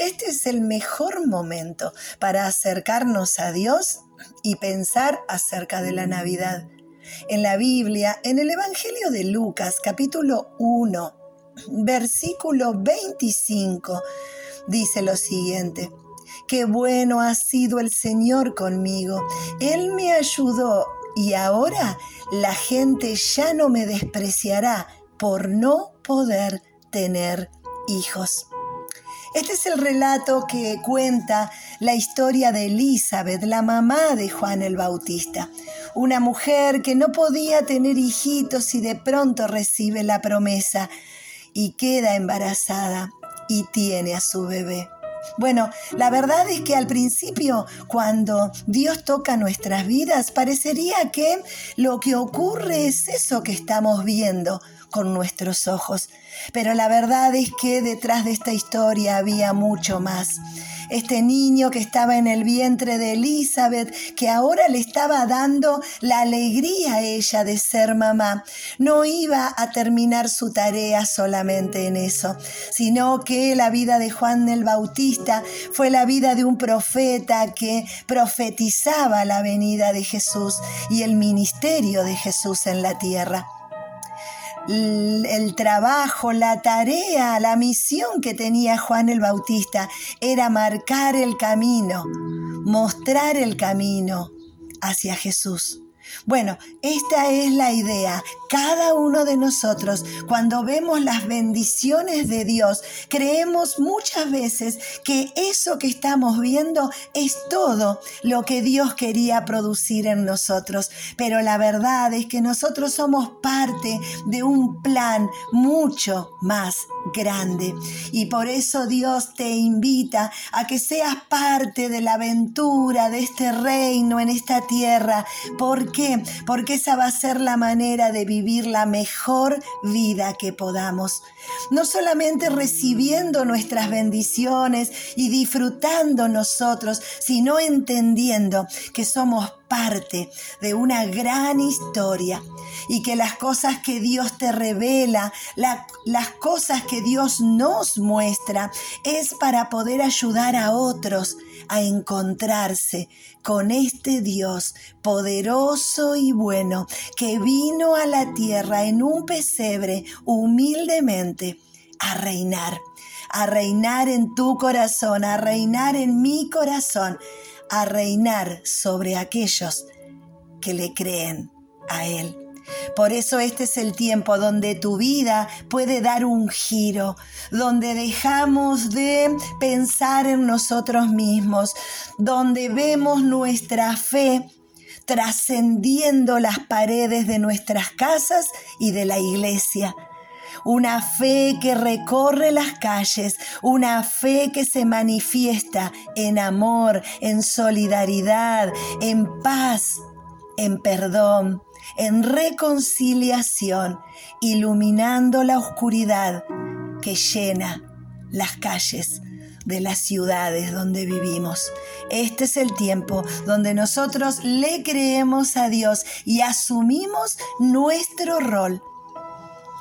este es el mejor momento para acercarnos a Dios y pensar acerca de la Navidad. En la Biblia, en el Evangelio de Lucas, capítulo 1, versículo 25, dice lo siguiente. Qué bueno ha sido el Señor conmigo. Él me ayudó y ahora la gente ya no me despreciará por no poder tener hijos. Este es el relato que cuenta la historia de Elizabeth, la mamá de Juan el Bautista, una mujer que no podía tener hijitos y de pronto recibe la promesa y queda embarazada y tiene a su bebé. Bueno, la verdad es que al principio, cuando Dios toca nuestras vidas, parecería que lo que ocurre es eso que estamos viendo con nuestros ojos. Pero la verdad es que detrás de esta historia había mucho más este niño que estaba en el vientre de Elizabeth, que ahora le estaba dando la alegría a ella de ser mamá, no iba a terminar su tarea solamente en eso, sino que la vida de Juan el Bautista fue la vida de un profeta que profetizaba la venida de Jesús y el ministerio de Jesús en la tierra el trabajo, la tarea, la misión que tenía Juan el Bautista era marcar el camino, mostrar el camino hacia Jesús. Bueno, esta es la idea. Cada uno de nosotros, cuando vemos las bendiciones de Dios, creemos muchas veces que eso que estamos viendo es todo lo que Dios quería producir en nosotros. Pero la verdad es que nosotros somos parte de un plan mucho más grande. Y por eso Dios te invita a que seas parte de la aventura de este reino en esta tierra. ¿Por Porque esa va a ser la manera de vivir la mejor vida que podamos. No solamente recibiendo nuestras bendiciones y disfrutando nosotros, sino entendiendo que somos parte de una gran historia y que las cosas que Dios te revela, las cosas que Dios nos muestra, es para poder ayudar a otros a encontrarse con este Dios poderoso y bueno que vino a la tierra en un pesebre humildemente a reinar, a reinar en tu corazón, a reinar en mi corazón a reinar sobre aquellos que le creen a Él. Por eso este es el tiempo donde tu vida puede dar un giro, donde dejamos de pensar en nosotros mismos, donde vemos nuestra fe trascendiendo las paredes de nuestras casas y de la iglesia. Una fe que recorre las calles, una fe que se manifiesta en amor, en solidaridad, en paz, en perdón, en reconciliación, iluminando la oscuridad que llena las calles de las ciudades donde vivimos. Este es el tiempo donde nosotros le creemos a Dios y asumimos nuestro rol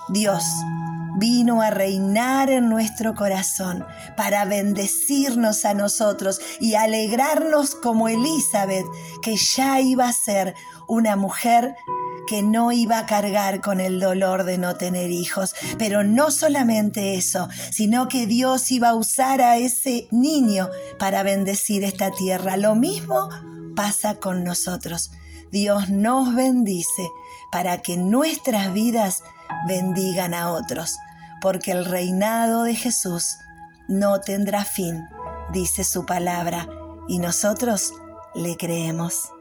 Dios vino a reinar en nuestro corazón para bendecirnos a nosotros y alegrarnos como Elizabeth, que ya iba a ser una mujer que no iba a cargar con el dolor de no tener hijos. Pero no solamente eso, sino que Dios iba a usar a ese niño para bendecir esta tierra. Lo mismo pasa con nosotros. Dios nos bendice para que nuestras vidas bendigan a otros, porque el reinado de Jesús no tendrá fin, dice su palabra, y nosotros le creemos.